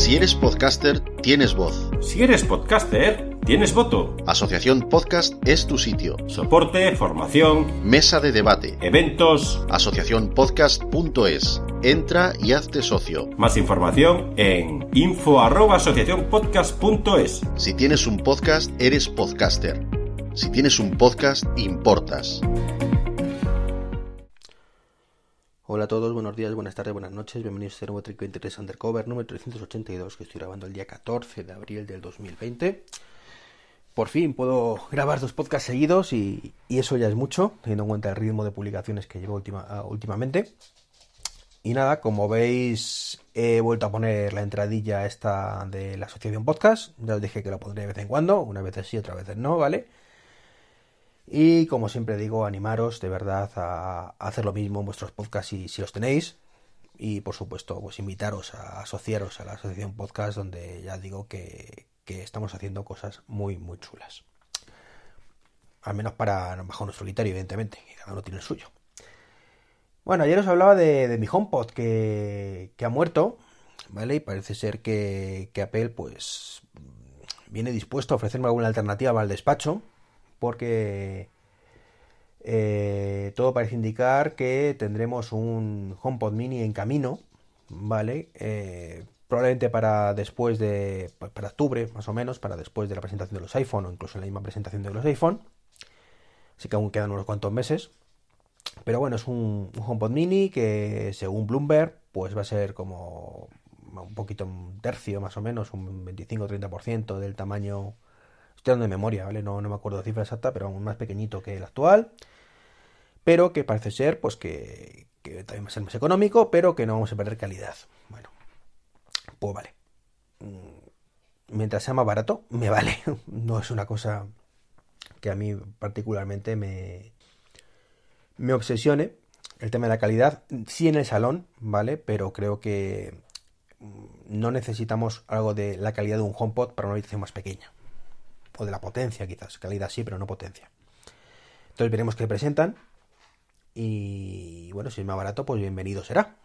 Si eres podcaster, tienes voz. Si eres podcaster, tienes voto. Asociación Podcast es tu sitio. Soporte, formación, Mesa de debate. eventos. Asociacionpodcast.es. Entra y hazte socio. Más información en info arroba asociacionpodcast.es. Si tienes un podcast, eres podcaster. Si tienes un podcast, importas. Hola a todos, buenos días, buenas tardes, buenas noches, bienvenidos a este nuevo Trick 23 Undercover número 382 que estoy grabando el día 14 de abril del 2020. Por fin puedo grabar dos podcasts seguidos y, eso ya es mucho, teniendo en cuenta el ritmo de publicaciones que llevo última, uh, últimamente. Y nada, como veis, he vuelto a poner la entradilla esta de la asociación podcast. Ya os dije que lo pondré de vez en cuando, una vez sí, otra vez no, ¿vale? Y como siempre digo, animaros de verdad a hacer lo mismo en vuestros podcasts si, si los tenéis. Y por supuesto, pues invitaros a asociaros a la asociación podcast donde ya digo que, que estamos haciendo cosas muy, muy chulas. Al menos para bajo nuestro criterio, evidentemente, que cada uno tiene el suyo. Bueno, ayer os hablaba de, de mi HomePod que, que, ha muerto, ¿vale? Y parece ser que, que Apple, pues, viene dispuesto a ofrecerme alguna alternativa al despacho porque eh, todo parece indicar que tendremos un HomePod Mini en camino, ¿vale? Eh, probablemente para después de, para octubre más o menos, para después de la presentación de los iPhone o incluso en la misma presentación de los iPhone. Así que aún quedan unos cuantos meses. Pero bueno, es un, un HomePod Mini que según Bloomberg, pues va a ser como un poquito un tercio más o menos, un 25-30% del tamaño Estoy dando de memoria, ¿vale? No, no me acuerdo de cifra exacta, pero aún más pequeñito que el actual. Pero que parece ser, pues que, que, también va a ser más económico, pero que no vamos a perder calidad. Bueno, pues vale. Mientras sea más barato, me vale. No es una cosa que a mí particularmente me, me obsesione. El tema de la calidad, sí en el salón, ¿vale? Pero creo que no necesitamos algo de la calidad de un HomePod para una habitación más pequeña o de la potencia quizás, calidad sí, pero no potencia. Entonces veremos qué presentan y bueno, si es más barato, pues bienvenido será.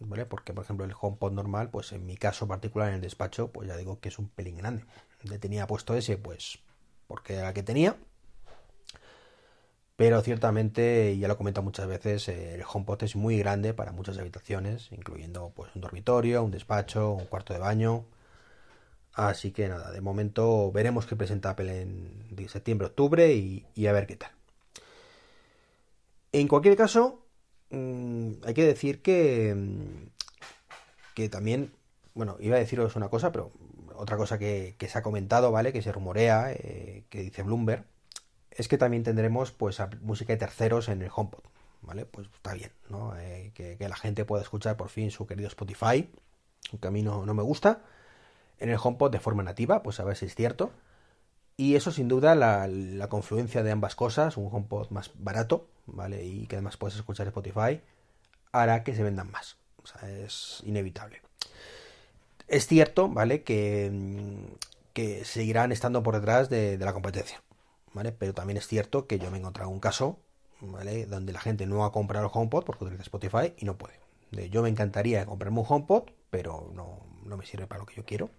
¿Vale? Porque, por ejemplo, el HomePod normal, pues en mi caso particular en el despacho, pues ya digo que es un pelín grande. Le tenía puesto ese, pues porque era el que tenía. Pero ciertamente, ya lo he comentado muchas veces, el HomePod es muy grande para muchas habitaciones, incluyendo pues un dormitorio, un despacho, un cuarto de baño, Así que nada, de momento veremos qué presenta Apple en septiembre, octubre y, a ver qué tal. En cualquier caso, mmm, hay que decir que, que también, bueno, iba a deciros una cosa, pero otra cosa que, se ha comentado, ¿vale? Que se rumorea, eh, que dice Bloomberg, es que también tendremos pues música de terceros en el HomePod, ¿vale? Pues está bien, ¿no? Eh, que, la gente pueda escuchar por fin su querido Spotify, aunque a mí no me gusta en el HomePod de forma nativa, pues a ver si es cierto. Y eso sin duda la, confluencia de ambas cosas, un HomePod más barato, ¿vale? Y que además puedes escuchar Spotify, hará que se vendan más. O sea, es inevitable. Es cierto, ¿vale? Que, que seguirán estando por detrás de, la competencia, ¿vale? Pero también es cierto que yo me he encontrado un caso, ¿vale? Donde la gente no ha comprado el HomePod porque utiliza Spotify y no puede. De, yo me encantaría comprarme un HomePod, pero no, no me sirve para lo que yo quiero.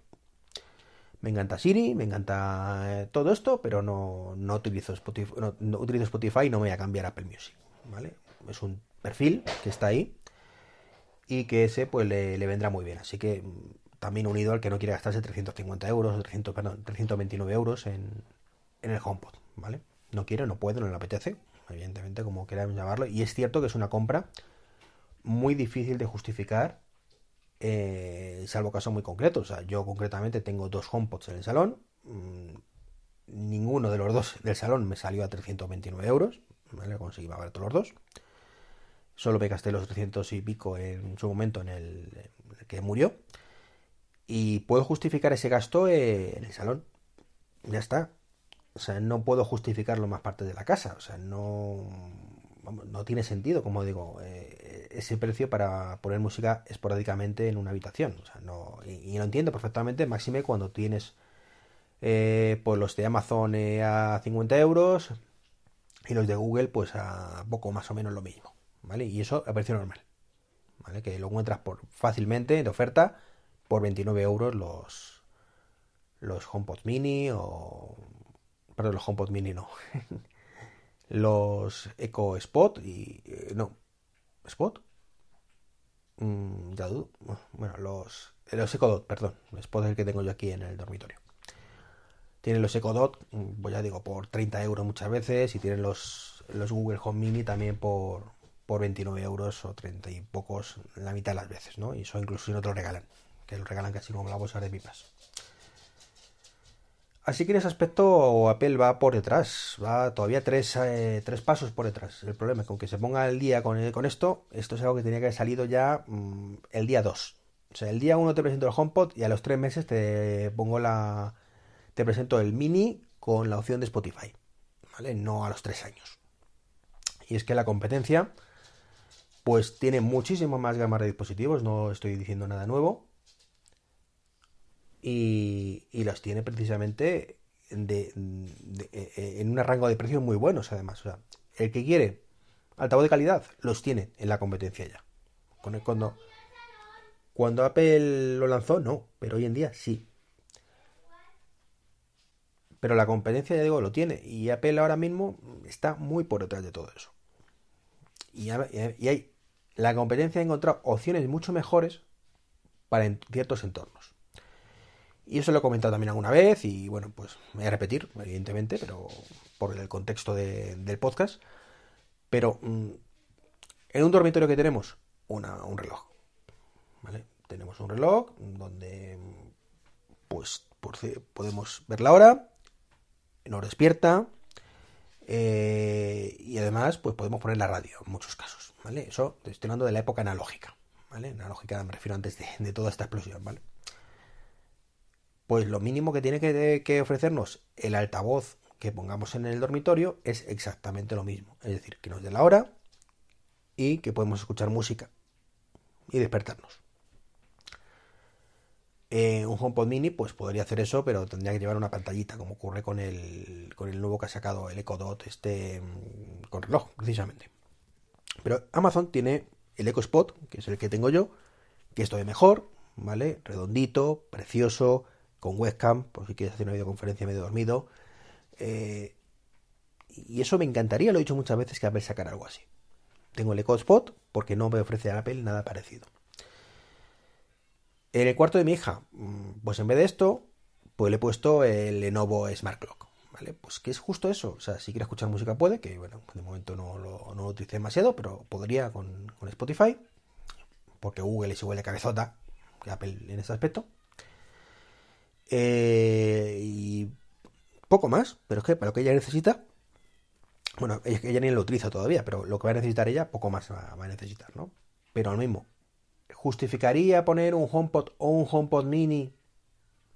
Me encanta Siri, me encanta eh, todo esto, pero no, no, utilizo Spotify, no, utilizo Spotify y no me voy a cambiar Apple Music, ¿vale? Es un perfil que está ahí y que ese pues le, vendrá muy bien. Así que también unido al que no quiere gastarse 350 euros, 300, perdón, 329 euros en, en el HomePod, ¿vale? No quiere, no puede, no le apetece, evidentemente, como queramos llamarlo. Y es cierto que es una compra muy difícil de justificar eh, salvo casos muy concretos. O sea, yo concretamente tengo dos HomePods en el salón. Mmm, ninguno de los dos del salón me salió a 329 euros. ¿vale? Conseguí todos los dos. Solo me gasté los 300 y pico en su momento en el, en el que murió. Y puedo justificar ese gasto eh, en el salón. Ya está. O sea, no puedo justificarlo más parte de la casa. O sea, no, no tiene sentido, como digo. Eh, ese precio para poner música esporádicamente en una habitación. O sea, no, y, lo entiendo perfectamente, máxime cuando tienes eh, pues los de Amazon eh, a 50 euros y los de Google pues a poco más o menos lo mismo. ¿Vale? Y eso a precio normal. ¿Vale? Que lo encuentras por fácilmente de oferta por 29 euros los, los HomePod Mini o... Perdón, los HomePod Mini no. los Echo Spot y... Eh, no. ¿Spot? Mm, ya dudo. Bueno, los, los Echo Dot, perdón. Spot es el que tengo yo aquí en el dormitorio. Tienen los Echo Dot, mm, pues ya digo, por 30 euros muchas veces. Y tienen los, los Google Home Mini también por, por 29 euros o 30 y pocos la mitad de las veces, ¿no? Y eso incluso si no te lo regalan. Que lo regalan casi como la bolsa de pipas. Así que en ese aspecto Apple va por detrás, va todavía tres, eh, tres pasos por detrás. El problema es que aunque se ponga el día con, con esto, esto es algo que tenía que haber salido ya mm, el día 2. O sea, el día 1 te presento el HomePod y a los tres meses te pongo la... te presento el Mini con la opción de Spotify. ¿Vale? No a los tres años. Y es que la competencia pues tiene muchísimo más gama de dispositivos, no estoy diciendo nada nuevo y, los tiene precisamente de, eh, en un rango de precios muy buenos además. O sea, el que quiere altavoz de calidad los tiene en la competencia ya. Cuando, cuando Apple lo lanzó, no, pero hoy en día sí. Pero la competencia, ya digo, lo tiene. Y Apple ahora mismo está muy por detrás de todo eso. Y, y hay, la competencia ha encontrado opciones mucho mejores para ciertos entornos. Y eso lo he comentado también alguna vez y bueno, pues me voy a repetir, evidentemente, pero por el contexto del podcast. Pero mm, en un dormitorio que tenemos, una, un reloj. ¿Vale? Tenemos un reloj donde pues podemos ver la hora, nos despierta eh, y además pues podemos poner la radio en muchos casos. ¿vale? Eso estoy hablando de la época analógica. ¿vale? Analógica me refiero antes de, de toda esta explosión. ¿vale? Pues lo mínimo que tiene que, ofrecernos el altavoz que pongamos en el dormitorio es exactamente lo mismo. Es decir, que nos dé la hora y que podemos escuchar música y despertarnos. Eh, un HomePod Mini pues podría hacer eso, pero tendría que llevar una pantallita, como ocurre con el, con el nuevo que ha sacado el Echo Dot, este mm, con reloj, precisamente. Pero Amazon tiene el Echo Spot, que es el que tengo yo, que es todavía mejor, ¿vale? Redondito, precioso, con webcam, por si quieres hacer una videoconferencia medio dormido. Eh, y eso me encantaría, lo he dicho muchas veces, que Apple sacar algo así. Tengo el Echo Spot porque no me ofrece a Apple nada parecido. En el cuarto de mi hija, mm, pues en vez de esto, pues le he puesto el Lenovo Smart Clock. ¿Vale? Pues que es justo eso. O sea, si quiere escuchar música puede, que bueno, de momento no lo, no utilicé demasiado, pero podría con, con Spotify, porque Google es igual de cabezota que Apple en ese aspecto. Eh, y poco más, pero es que para lo que ella necesita, bueno, ella ni lo utiliza todavía, pero lo que va a necesitar ella, poco más va, a necesitar, ¿no? Pero lo mismo, ¿justificaría poner un HomePod o un HomePod mini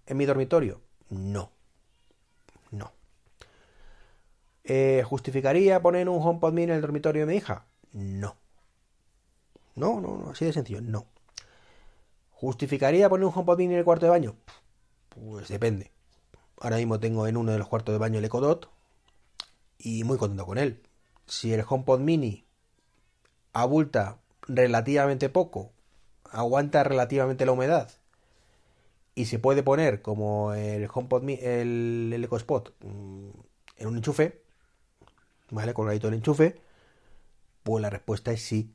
en mi dormitorio? No. No. Eh, ¿Justificaría poner un HomePod mini en el dormitorio de mi hija? No. No, no, no, así de sencillo, no. ¿Justificaría poner un HomePod mini en el cuarto de baño? Pues depende. Ahora mismo tengo en uno de los cuartos de baño el Ecodot y muy contento con él. Si el HomePod Mini abulta relativamente poco, aguanta relativamente la humedad y se puede poner como el HomePod el, el EcoSpot mm, en un enchufe, ¿vale? Colgadito el enchufe, pues la respuesta es sí,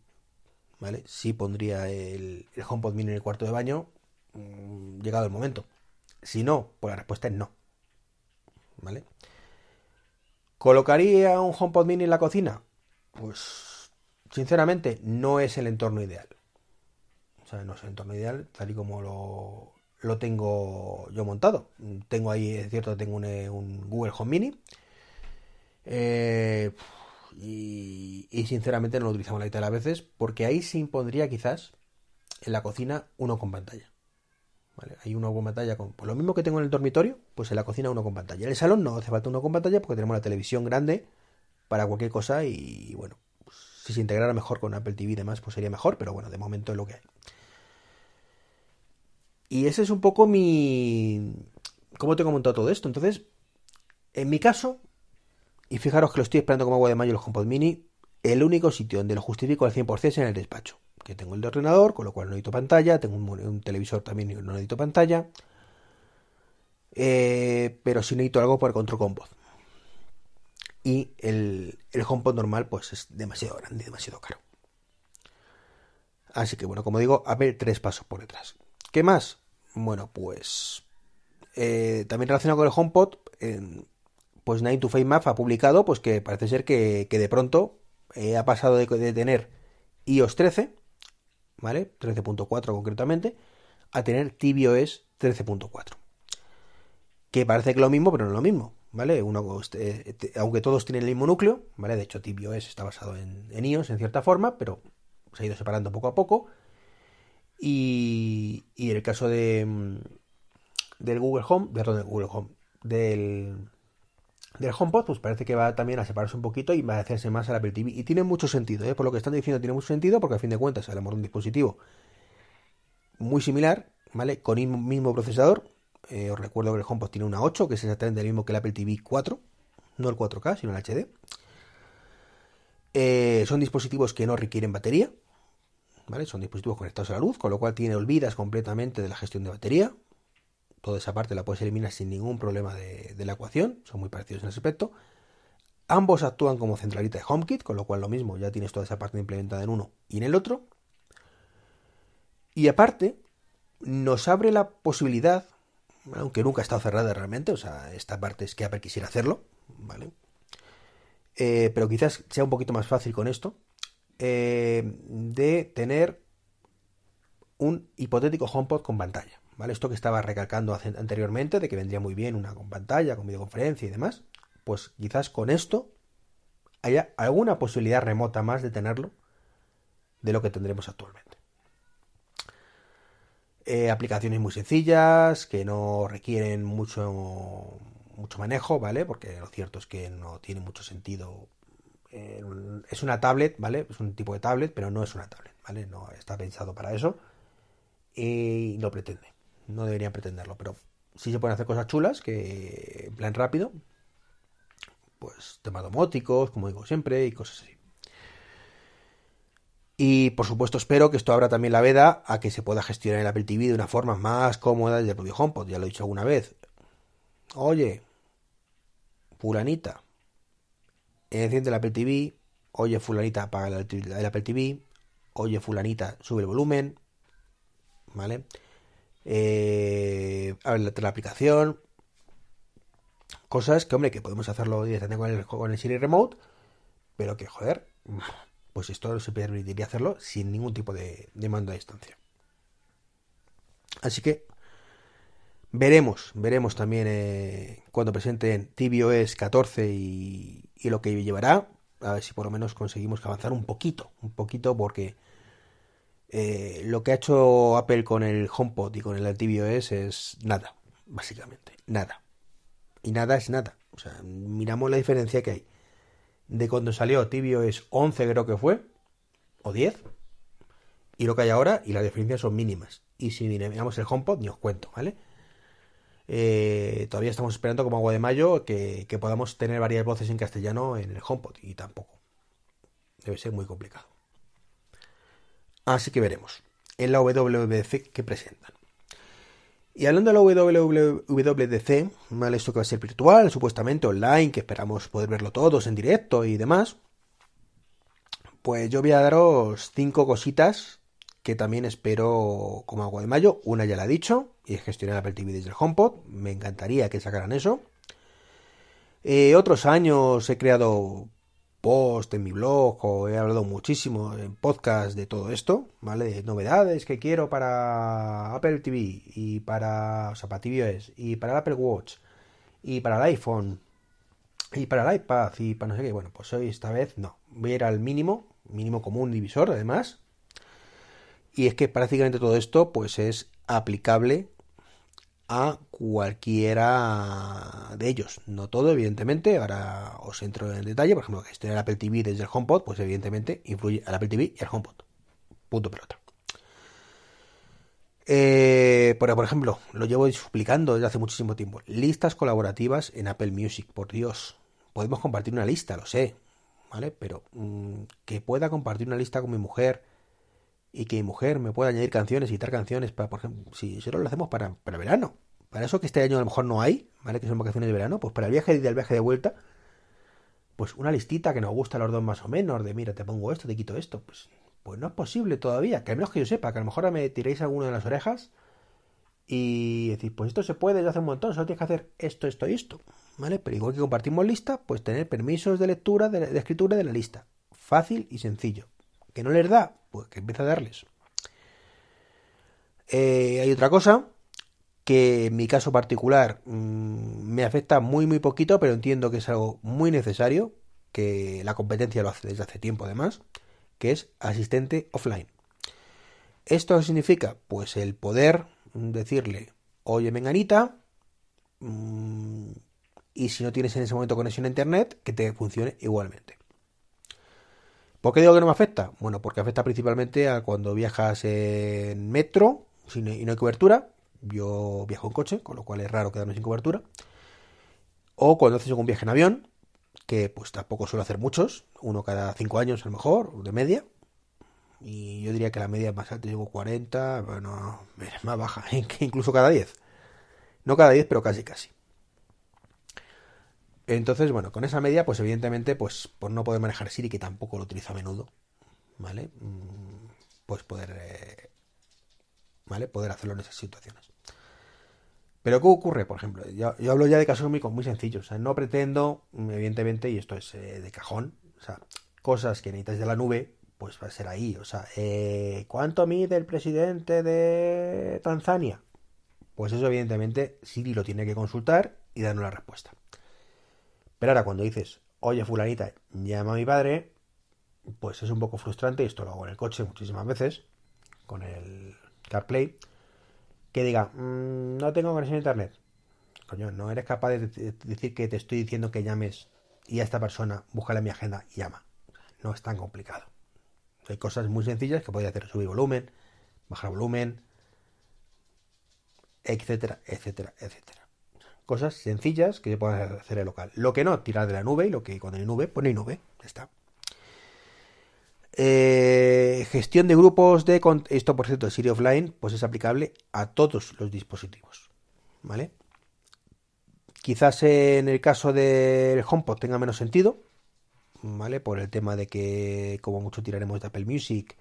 ¿vale? Sí pondría el, el HomePod Mini en el cuarto de baño, mm, llegado el momento. Si no, pues la respuesta es no. ¿Vale? ¿Colocaría un HomePod mini en la cocina? Pues, sinceramente, no es el entorno ideal. O sea, no es el entorno ideal, tal y como lo, tengo yo montado. Tengo ahí, es cierto, tengo un, Google Home Mini. Eh, y, y, sinceramente no lo utilizamos la mitad de las veces porque ahí se impondría quizás en la cocina uno con pantalla. Hay uno con pantalla con lo mismo que tengo en el dormitorio, pues en la cocina uno con pantalla. En el salón no hace falta uno con pantalla porque tenemos la televisión grande para cualquier cosa y bueno, pues, si se integrara mejor con Apple TV y demás, pues sería mejor, pero bueno, de momento es lo que hay. Y ese es un poco mi... ¿Cómo tengo montado todo esto? Entonces, en mi caso, y fijaros que lo estoy esperando como agua de mayo los HomePod Mini, el único sitio donde lo justifico al 100% es en el despacho. Que tengo el de ordenador, con lo cual no necesito pantalla, tengo un, televisor también y no necesito pantalla, eh, pero sí necesito algo para control con voz. Y el, el HomePod normal pues es demasiado grande, demasiado caro. Así que bueno, como digo, a ver tres pasos por detrás. ¿Qué más? Bueno, pues eh, también relacionado con el HomePod, pues 9 to 5 Math ha publicado pues que parece ser que, de pronto eh, ha pasado de, tener iOS 13, ¿vale? 13.4 concretamente, a tener tvOS 13.4. Que parece que es lo mismo, pero no es lo mismo, ¿vale? Uno, este, aunque todos tienen el mismo núcleo, ¿vale? De hecho, tvOS está basado en, en iOS en cierta forma, pero se ha ido separando poco a poco. Y, y el caso de mm, del Google Home, perdón, del Google Home, del, del HomePod, pues parece que va también a separarse un poquito y va a hacerse más al Apple TV. Y tiene mucho sentido, ¿eh? por lo que están diciendo, tiene mucho sentido, porque a fin de cuentas hablamos de un dispositivo muy similar, ¿vale? Con el mismo procesador. Eh, os recuerdo que el HomePod tiene una 8, que es exactamente el mismo que el Apple TV 4, no el 4K, sino el HD. Eh, son dispositivos que no requieren batería, ¿vale? Son dispositivos conectados a la luz, con lo cual tiene olvidas completamente de la gestión de batería. Toda esa parte la puedes eliminar sin ningún problema de, la ecuación, son muy parecidos en ese aspecto. Ambos actúan como centralita de HomeKit, con lo cual lo mismo, ya tienes toda esa parte implementada en uno y en el otro. Y aparte, nos abre la posibilidad, aunque nunca ha estado cerrada realmente, o sea, esta parte es que Apple quisiera hacerlo, ¿vale? Eh, pero quizás sea un poquito más fácil con esto, eh, de tener un hipotético HomePod con pantalla. ¿Vale? Esto que estaba recalcando anteriormente, de que vendría muy bien una con pantalla, con videoconferencia y demás, pues quizás con esto haya alguna posibilidad remota más de tenerlo de lo que tendremos actualmente. Eh, aplicaciones muy sencillas, que no requieren mucho mucho manejo, ¿vale? Porque lo cierto es que no tiene mucho sentido. Eh, es una tablet, ¿vale? Es un tipo de tablet, pero no es una tablet, ¿vale? No está pensado para eso y no pretende. No deberían pretenderlo, pero sí se pueden hacer cosas chulas que en plan rápido, pues temas domóticos, como digo siempre, y cosas así. Y por supuesto espero que esto abra también la veda a que se pueda gestionar el Apple TV de una forma más cómoda desde el propio HomePod. Ya lo he dicho alguna vez. Oye, fulanita, enciende el Apple TV. Oye, fulanita, apaga el Apple TV. Oye, fulanita, sube el volumen. ¿Vale? Eh, abre la, aplicación. Cosas que, hombre, que podemos hacerlo directamente con el, con el Siri Remote. Pero que, joder, pues esto se permitiría hacerlo sin ningún tipo de, de mando a distancia. Así que Veremos, veremos también eh, cuando presenten tvOS 14 y, y, lo que llevará. A ver si por lo menos conseguimos avanzar un poquito, un poquito, porque eh, lo que ha hecho Apple con el HomePod y con el tvOS es nada, básicamente, nada. Y nada es nada. O sea, miramos la diferencia que hay de cuando salió tvOS 11 creo que fue, o 10, y lo que hay ahora, y las diferencias son mínimas. Y si miramos el HomePod, ni os cuento, ¿vale? Eh, todavía estamos esperando como agua de mayo que, podamos tener varias voces en castellano en el HomePod y tampoco. Debe ser muy complicado. Así que veremos en la WWDC que presentan. Y hablando de la WWDC, ¿vale? esto que va a ser virtual, supuestamente online, que esperamos poder verlo todos en directo y demás, pues yo voy a daros cinco cositas que también espero como agua de mayo. Una ya la he dicho, y es gestionar Apple TV desde el HomePod. Me encantaría que sacaran eso. Eh, otros años he creado post en mi blog o he hablado muchísimo en podcast de todo esto, ¿vale? De novedades que quiero para Apple TV y para, o sea, para tvOS y para Apple Watch y para el iPhone y para el iPad y para no sé qué. Bueno, pues hoy esta vez no. Voy a ir al mínimo, mínimo común divisor además, y es que prácticamente todo esto pues es aplicable a cualquiera de ellos. No todo, evidentemente. Ahora os entro en detalle. Por ejemplo, que esté el Apple TV desde el HomePod, pues evidentemente influye al Apple TV y al HomePod. Punto pelota. Eh, por, ejemplo, lo llevo explicando desde hace muchísimo tiempo. Listas colaborativas en Apple Music, por Dios. Podemos compartir una lista, lo sé, ¿vale? Pero mm, que pueda compartir una lista con mi mujer y que mi mujer me pueda añadir canciones y quitar canciones para, por ejemplo, si solo lo hacemos para, para verano, para eso que este año a lo mejor no hay, ¿vale? Que son vacaciones de verano, pues para el viaje y del viaje de vuelta, pues una listita que nos gusta a los dos más o menos, de mira, te pongo esto, te quito esto, pues, pues no es posible todavía, que al menos que yo sepa, que a lo mejor me tiréis alguno de las orejas y decís, pues esto se puede, ya hace un montón, solo tienes que hacer esto, esto y esto, ¿vale? Pero igual que compartimos lista, pues tener permisos de lectura, de, de escritura de la lista. Fácil y sencillo. ¿Que no les da? Pues que empiece a darles. Eh, hay otra cosa que en mi caso particular mmm, me afecta muy muy poquito, pero entiendo que es algo muy necesario, que la competencia lo hace desde hace tiempo además, que es asistente offline. ¿Esto significa? Pues el poder decirle, oye menganita, mmm, y si no tienes en ese momento conexión a internet, que te funcione igualmente. ¿Por qué digo que no me afecta? Bueno, porque afecta principalmente a cuando viajas en metro y no hay cobertura. Yo viajo en coche, con lo cual es raro quedarme sin cobertura. O cuando haces un viaje en avión, que pues tampoco suelo hacer muchos, uno cada cinco años a lo mejor, de media. Y yo diría que la media más alta llevo 40, bueno, es más baja, incluso cada 10. No cada 10, pero casi casi. Entonces, bueno, con esa media, pues evidentemente, pues por no poder manejar Siri, que tampoco lo utilizo a menudo, ¿vale? Pues poder, eh, ¿vale? Poder hacerlo en esas situaciones. Pero ¿qué ocurre? Por ejemplo, yo, yo hablo ya de casos muy, muy sencillos. O sea, no pretendo, evidentemente, y esto es eh, de cajón, o sea, cosas que necesitas de la nube, pues va a ser ahí. O sea, eh, ¿cuánto mide el presidente de Tanzania? Pues eso, evidentemente, Siri lo tiene que consultar y dar una respuesta. Ahora cuando dices, oye fulanita, llama a mi padre, pues es un poco frustrante, y esto lo hago en el coche muchísimas veces, con el CarPlay, que diga, mmm, no tengo conexión a internet. Coño, no eres capaz de decir que te estoy diciendo que llames y a esta persona, búscala en mi agenda y llama. No es tan complicado. Hay cosas muy sencillas que podéis hacer, subir volumen, bajar volumen, etcétera, etcétera, etcétera cosas sencillas que se pueden hacer en local. Lo que no, tirar de la nube y lo que cuando hay nube, pues no nube. Ya está. Eh, gestión de grupos de... Esto, por cierto, de Siri Offline, pues es aplicable a todos los dispositivos. ¿Vale? Quizás en el caso del HomePod tenga menos sentido, ¿vale? Por el tema de que como mucho tiraremos de Apple Music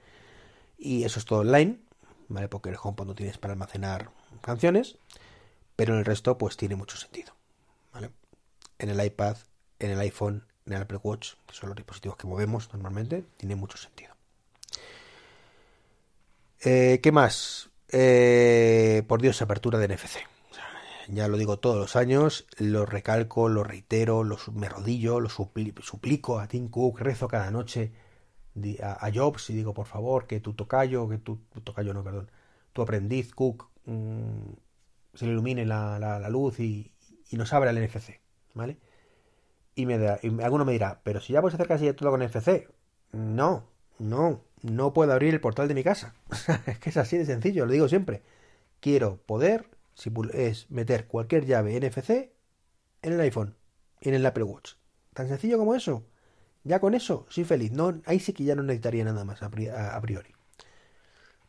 y eso es todo online, ¿vale? Porque el HomePod no tienes para almacenar canciones pero en el resto pues tiene mucho sentido. ¿vale? En el iPad, en el iPhone, en el Apple Watch, que son los dispositivos que movemos normalmente, tiene mucho sentido. Eh, ¿Qué más? Eh, por Dios, apertura de NFC. Ya lo digo todos los años, lo recalco, lo reitero, lo, me rodillo, lo supli suplico a Tim Cook, rezo cada noche a, a, Jobs y digo, por favor, que tu tocayo, que tu, tu tocayo no, perdón, tu aprendiz Cook mmm, se le ilumine la, la, luz y, y, nos abra el NFC, ¿vale? Y, me da, y alguno me dirá, pero si ya puedes hacer casi todo con NFC. No, no, no puedo abrir el portal de mi casa. es que es así de sencillo, lo digo siempre. Quiero poder es meter cualquier llave NFC en el iPhone en el Apple Watch. Tan sencillo como eso. Ya con eso, soy feliz. No, ahí sí que ya no necesitaría nada más a priori.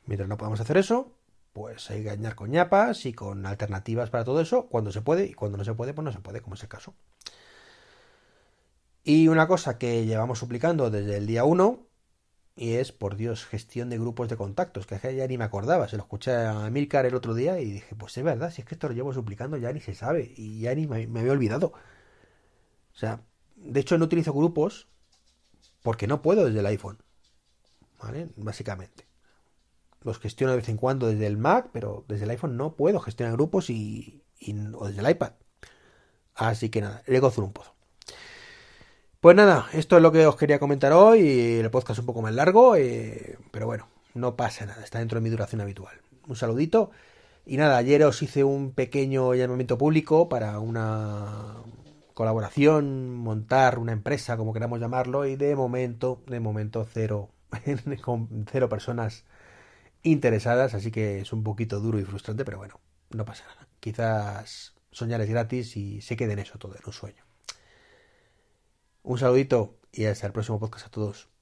Mientras no podamos hacer eso, pues hay que engañar con ñapas y con alternativas para todo eso, cuando se puede y cuando no se puede, pues no se puede, como es el caso. Y una cosa que llevamos suplicando desde el día 1, y es, por Dios, gestión de grupos de contactos, que ya ni me acordaba, se lo escuché a Milcar el otro día y dije, pues es verdad, si es que esto lo llevo suplicando ya ni se sabe, y ya ni me, me había olvidado. O sea, de hecho no utilizo grupos porque no puedo desde el iPhone, ¿vale? Básicamente los gestiono de vez en cuando desde el Mac, pero desde el iPhone no puedo gestionar grupos y, o desde el iPad. Así que nada, le gozo un pozo. Pues nada, esto es lo que os quería comentar hoy. El podcast es un poco más largo, eh, pero bueno, no pasa nada, está dentro de mi duración habitual. Un saludito. Y nada, ayer os hice un pequeño llamamiento público para una colaboración, montar una empresa, como queramos llamarlo, y de momento, de momento cero, con cero personas interesadas, así que es un poquito duro y frustrante, pero bueno, no pasa nada. Quizás soñar es gratis y se quede en eso todo, en un sueño. Un saludito y hasta el próximo podcast a todos.